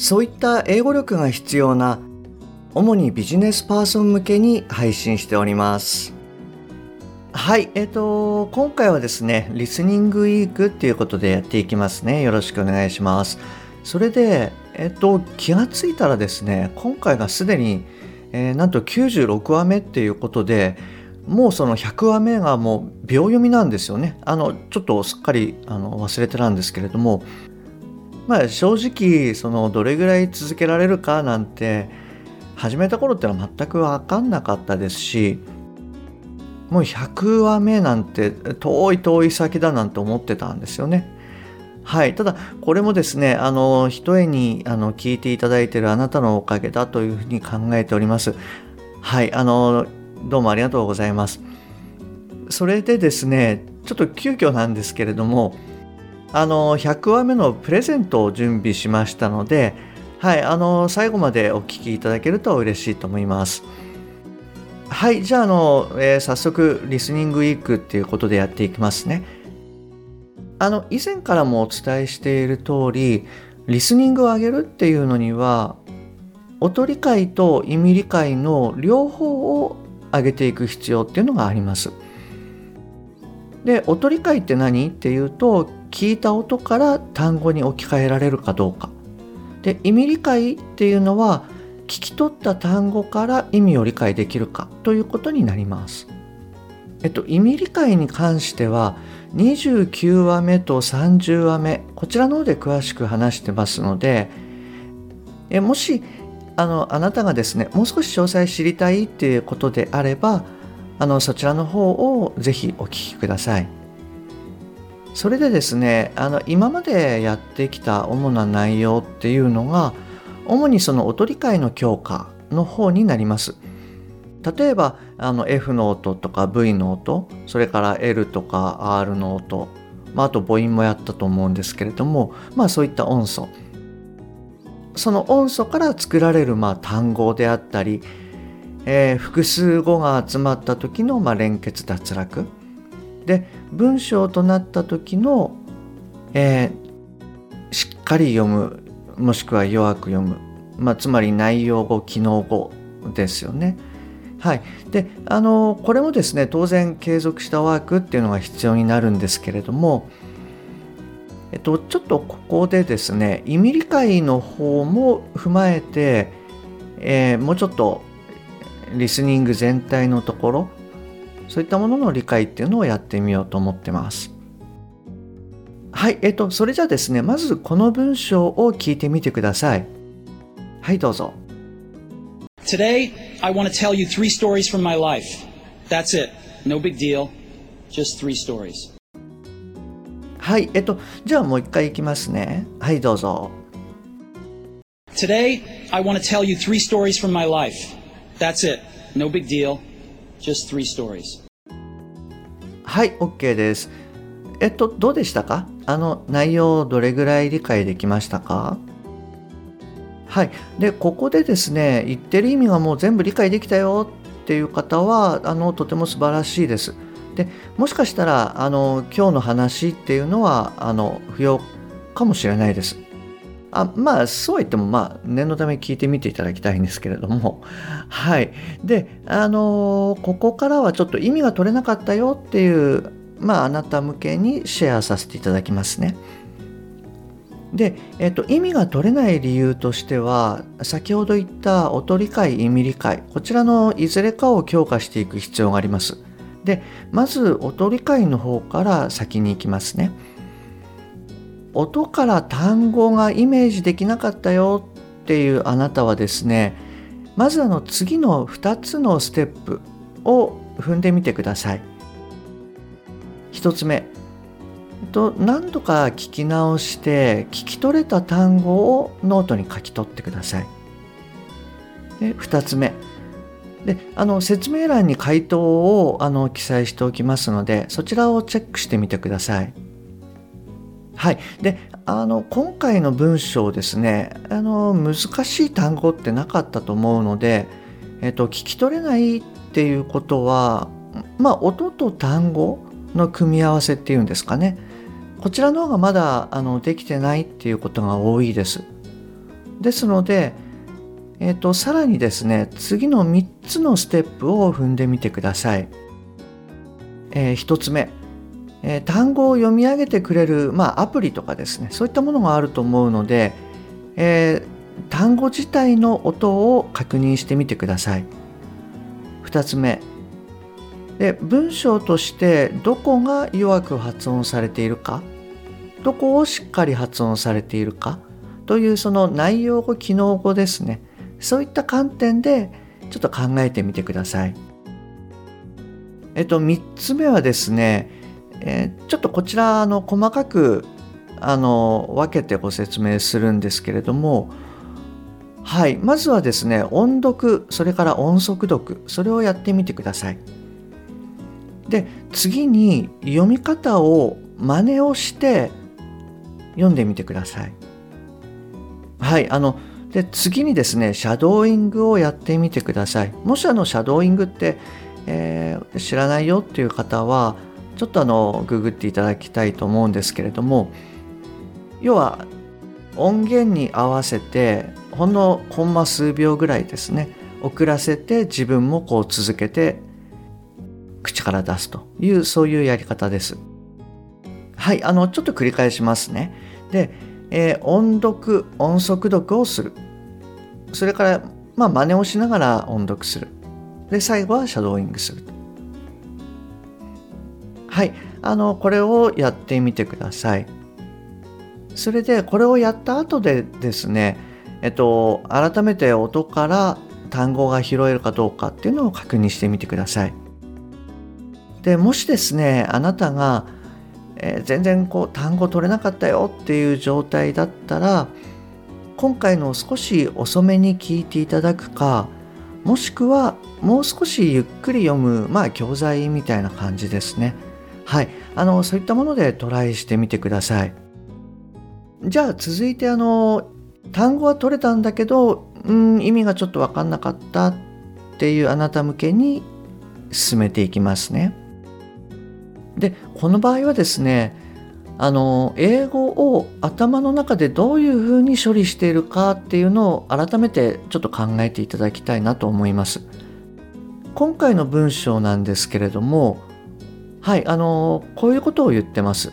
そういった英語力が必要な主にビジネスパーソン向けに配信しております。はいえっ、ー、と今回はですねリスニングウィークっていうことでやっていきますね。よろしくお願いします。それでえっ、ー、と気がついたらですね今回がすでに、えー、なんと96話目っていうことでもうその100話目がもう秒読みなんですよね。あのちょっとすっかりあの忘れてたんですけれどもまあ正直そのどれぐらい続けられるかなんて始めた頃ってのは全く分かんなかったですしもう100話目なんて遠い遠い先だなんて思ってたんですよね。はい、ただこれもですねあの一重にあの聞いていただいているあなたのおかげだというふうに考えております。はいあのどうもありがとうございます。それでですね、ちょっと急遽なんですけれども、あの、100話目のプレゼントを準備しましたので、はい、あの、最後までお聞きいただけると嬉しいと思います。はい、じゃあ、あの、えー、早速、リスニングウィークっていうことでやっていきますね。あの、以前からもお伝えしている通り、リスニングを上げるっていうのには、音理解と意味理解の両方を上げていく必要っていうのがあります。で音理解って何っていうと聞いた音から単語に置き換えられるかどうか。で意味理解っていうのは聞き取った単語から意味を理解できるかということになります。えっと、意味理解に関しては29話目と30話目こちらの方で詳しく話してますのでえもしあのあなたがですねもう少し詳細知りたいっていうことであればあのそちらの方をぜひお聞きくださいそれでですねあの今までやってきた主な内容っていうのが主にその音理解の強化の方になります。例えばあの F の音とか V の音それから L とか R の音、まあ、あと母音もやったと思うんですけれどもまあそういった音素。その音素から作られるまあ単語であったり、えー、複数語が集まった時のまあ連結脱落。で文章となった時の、えー、しっかり読むもしくは弱く読む、まあ、つまり内容語機能語ですよね。はい、であのこれもですね当然継続したワークっていうのが必要になるんですけれどもえっと、ちょっとここでですね意味理解の方も踏まえて、えー、もうちょっとリスニング全体のところそういったものの理解っていうのをやってみようと思ってます。はい、えっと、それじゃあですね、まずこの文章を聞いてみてください。はい、どうぞ。Today, I want to tell you three stories from my life. That's it. No big deal. Just three stories. はい、えっと、じゃあもう一回いきますね。はい、どうぞ。Today, I want to tell you three stories from my life. That's it. No big deal. Just three stories. はい、OK です。えっと、どうでしたか？あの内容どれぐらい理解できましたか？はい。で、ここでですね、言ってる意味がもう全部理解できたよっていう方は、あの、とても素晴らしいです。でもしかしたらあの今日の話っていうのはあの不要かもしれないです。あまあそうは言ってもまあ念のため聞いてみていただきたいんですけれども はいであのここからはちょっと意味が取れなかったよっていうまああなた向けにシェアさせていただきますね。で、えっと、意味が取れない理由としては先ほど言った音理解意味理解こちらのいずれかを強化していく必要があります。でまず音理解の方から先に行きますね音から単語がイメージできなかったよっていうあなたはですねまずあの次の2つのステップを踏んでみてください1つ目えっと何度か聞き直して聞き取れた単語をノートに書き取ってください。で2つ目であの説明欄に回答をあの記載しておきますのでそちらをチェックしてみてください。はい、であの今回の文章ですねあの難しい単語ってなかったと思うので、えっと、聞き取れないっていうことはまあ音と単語の組み合わせっていうんですかねこちらの方がまだあのできてないっていうことが多いです。ですので、えっと、さらにですね次の3つのステップを踏んでみてください。えー、1つ目えー、単語を読み上げてくれる、まあ、アプリとかですねそういったものがあると思うので、えー、単語自体の音を確認してみてください。2つ目。で文章としてどこが弱く発音されているかどこをしっかり発音されているかというその内容語機能語ですね。そういった観点でちょっと考えてみてください。えっと3つ目はですねえー、ちょっとこちらの細かくあの分けてご説明するんですけれどもはいまずはですね音読それから音速読それをやってみてください。で次に読み方を真似をして読んでみてください。はいあので次にですねシャドーイングをやってみてください。もしあのシャドーイングって、えー、知らないよっていう方はちょっとあのググっていただきたいと思うんですけれども要は音源に合わせてほんのコンマ数秒ぐらいですね遅らせて自分もこう続けて口から出すというそういうやり方です。はい、あのちょっと繰り返しますね。で、えー、音読、音速読をする。それから、まあ、真似をしながら音読する。で、最後はシャドーイングする。はい。あのこれをやってみてください。それでこれをやった後でですねえっと改めて音から単語が拾えるかどうかっていうのを確認してみてください。でもしですねあなたが、えー、全然こう単語取れなかったよっていう状態だったら今回の少し遅めに聞いていただくかもしくはもう少しゆっくり読むまあ教材みたいな感じですね。はい、あのそういったものでトライしてみてください。じゃあ続いてあの単語は取れたんだけど、うん、意味がちょっと分かんなかったっていうあなた向けに進めていきますね。でこの場合はですねあの英語を頭の中でどういうふうに処理しているかっていうのを改めてちょっと考えていただきたいなと思います。今回の文章なんですけれどもはい、あのこういうことを言ってます。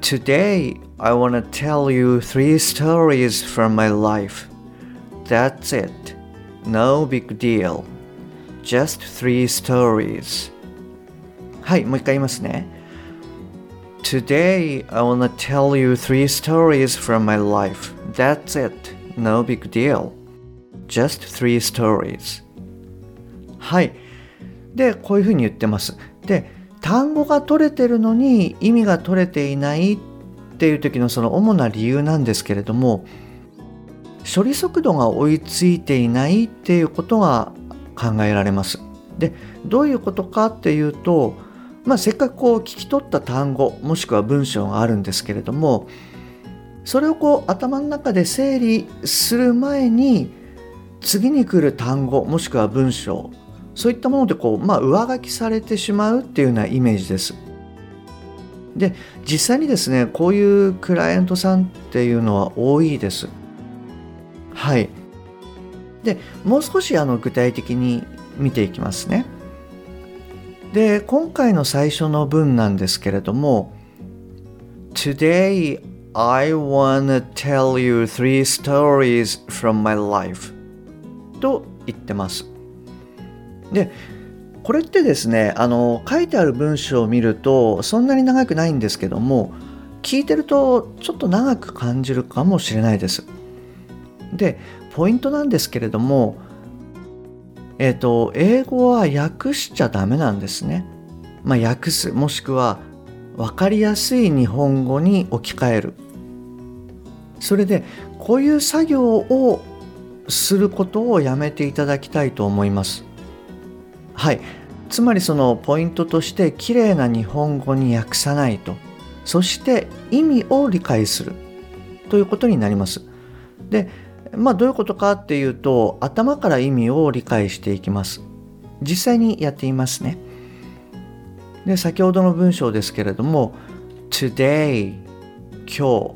Today, I want to tell you three stories from my life. That's it. No big deal. Just three stories. はい、もう一回言いますね。Today, I want to tell you three stories from my life. That's it. No big deal. Just three stories. はい。で、こういうふうに言ってます。 で単語が取れてるのに意味が取れていないっていう時のその主な理由なんですけれども処理速度が追いついていないっていうことが考えられます。でどういうことかっていうと、まあ、せっかくこう聞き取った単語もしくは文章があるんですけれどもそれをこう頭の中で整理する前に次に来る単語もしくは文章そういったものでこう、まあ、上書きされてしまうっていうようなイメージです。で実際にですねこういうクライアントさんっていうのは多いです。はい。でもう少しあの具体的に見ていきますね。で今回の最初の文なんですけれども Today I wanna tell you three stories from my life と言ってます。でこれってですねあの書いてある文章を見るとそんなに長くないんですけども聞いてるとちょっと長く感じるかもしれないです。でポイントなんですけれどもえ、ー、と英語は訳しちゃダメなんですね。まあ、訳すもしくは分かりやすい日本語に置き換えるそれでこういう作業をすることをやめていただきたいと思いますはい。つまりそのポイントとして綺麗な日本語に訳さないと。そして意味を理解する。ということになります。でまあどういうことかっていうと頭から意味を理解していきます。実際にやっていますね。で先ほどの文章ですけれども Today 今日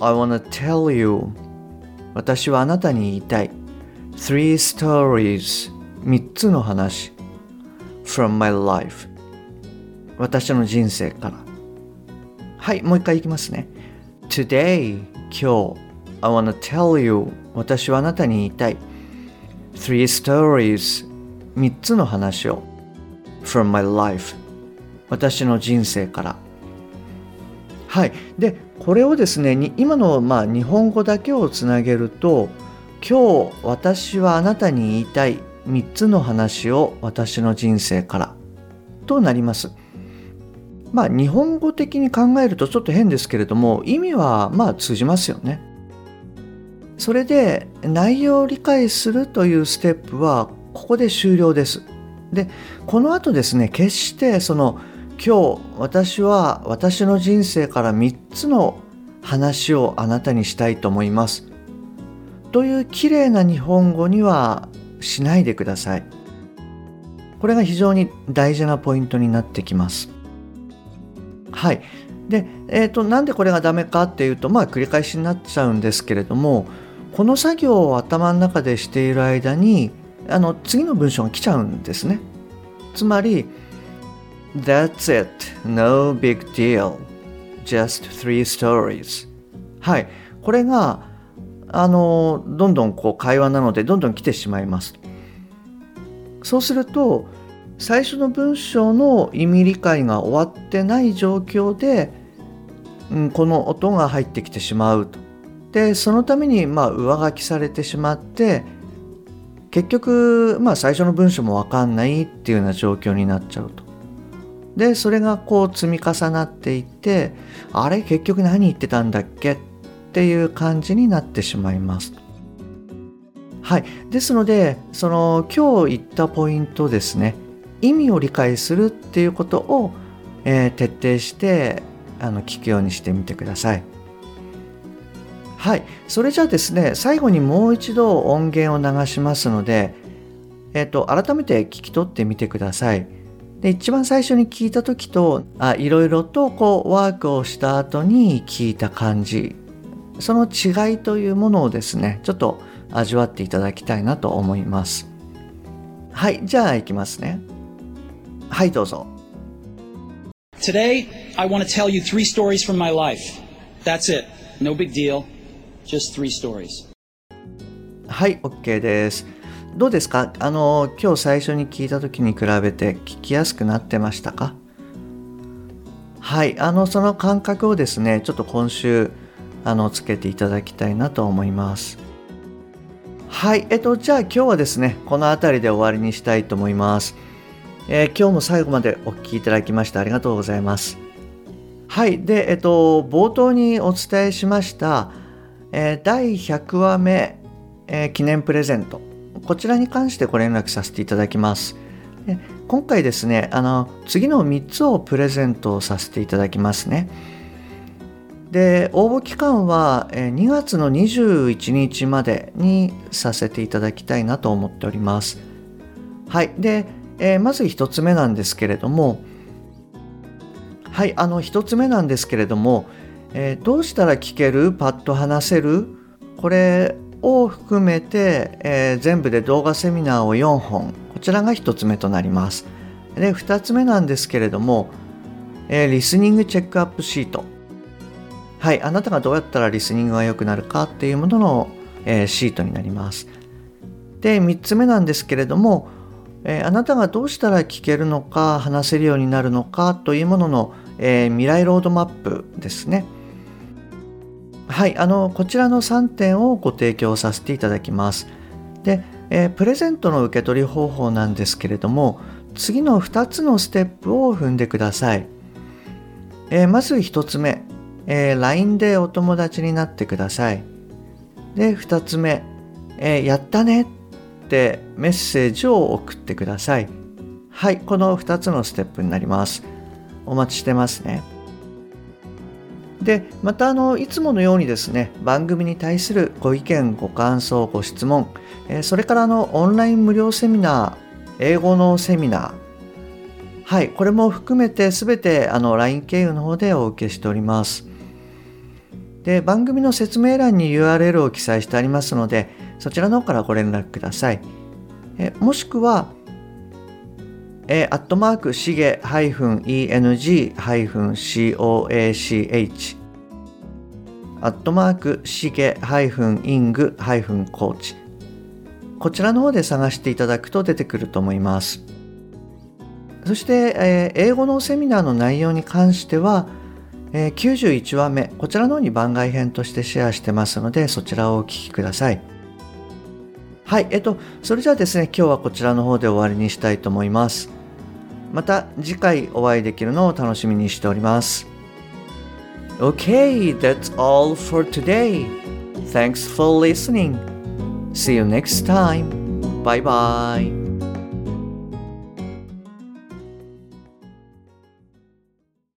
I wanna tell you 私はあなたに言いたい。Three stories 三つの話。From my life. 私の人生から。はいもう一回いきますね。Today 今日。I wanna tell you 私はあなたに言いたい。Three stories 三つの話を。From my life 私の人生から。はい。でこれをですね今のまあ日本語だけをつなげると今日私はあなたに言いたい3つの話を私の人生からとなります。まあ日本語的に考えるとちょっと変ですけれども意味はまあ通じますよね。それで内容を理解するというステップはここで終了です。でこの後ですね決してその今日私は私の人生から3つの話をあなたにしたいと思います。という綺麗な日本語にはしないでくださいこれが非常に大事なポイントになってきますはいで、えーと、なんでこれがダメかっていうとまあ繰り返しになっちゃうんですけれどもこの作業を頭の中でしている間にあの次の文章が来ちゃうんですねつまり That's it. No big deal. Just three stories. はい。これが、あの、どんどんこう会話なので、どんどん来てしまいます。そうすると、最初の文章の意味理解が終わってない状況で、うん、この音が入ってきてしまうと。で、そのために、まあ、上書きされてしまって、結局、まあ、最初の文章もわかんないっていうような状況になっちゃうと。でそれがこう積み重なっていってあれ？結局何言ってたんだっけ？ていう感じになってしまいます。はい、ですのでその今日言ったポイントですね意味を理解するっていうことを、えー、徹底してあの聞くようにしてみてください。はい、それじゃあですね最後にもう一度音源を流しますので、えーと改めて聞き取ってみてください。で一番最初に聞いた時とあいろいろとこうワークをした後に聞いた感じその違いというものをですねちょっと味わっていただきたいなと思います。はいじゃあいきますね。はいどうぞ。Today I want to tell you three stories from my life. That's it. No big deal. Just three stories. はい OK です。どうですか？あの今日最初に聞いた時に比べて聞きやすくなってましたか？はいあのその感覚をですねちょっと今週あのつけていただきたいなと思いますはいえっとじゃあ今日はですねこの辺りで終わりにしたいと思います、えー、今日も最後までお聴きいただきましてありがとうございますはいでえっと冒頭にお伝えしました、えー、第100話目、えー、記念プレゼントこちらに関してご連絡させていただきます。で今回ですね、あの次の3つをプレゼントさせていただきますね。で、応募期間は2月の21日までにさせていただきたいなと思っております。はい。で、えー、まず1つ目なんですけれども、はい、あの1つ目なんですけれども、えー、どうしたら聞ける？パッと話せる？これを含めて、えー、全部で動画セミナーを4本。こちらが1つ目となります。で2つ目なんですけれども、え、リスニングチェックアップシート。はいあなたがどうやったらリスニングが良くなるかっていうものの、えー、シートになりますで3つ目なんですけれども、えー、あなたがどうしたら聞けるのか話せるようになるのかというものの、えー、未来ロードマップですねはい、あのこちらの3点をご提供させていただきます。で、えー、プレゼントの受け取り方法なんですけれども、次の2つのステップを踏んでください。え、まず1つ目、えー、LINE でお友達になってください。で、2つ目、えー、やったねってメッセージを送ってください。はい、この2つのステップになります。お待ちしてますね。で、またあの、いつものようにですね、番組に対するご意見、ご感想、ご質問、えー、それからあの、オンライン無料セミナー、英語のセミナー、はい、これも含めてすべてあの LINE 経由の方でお受けしております。で、番組の説明欄に URL を記載してありますので、そちらの方からご連絡ください。えもしくは、えアットマークしげ -eng-coach アットマークしげ -ing-coach こちらの方で探していただくと出てくると思います。そして、え、英語のセミナーの内容に関しては、えー、91話目、こちらの方に番外編としてシェアしてますので、そちらをお聞きください。はい、えっと、それじゃあですね、今日はこちらの方で終わりにしたいと思います。また次回お会いできるのを楽しみにしております。Okay, that's all for today. Thanks for listening. See you next time. Bye bye.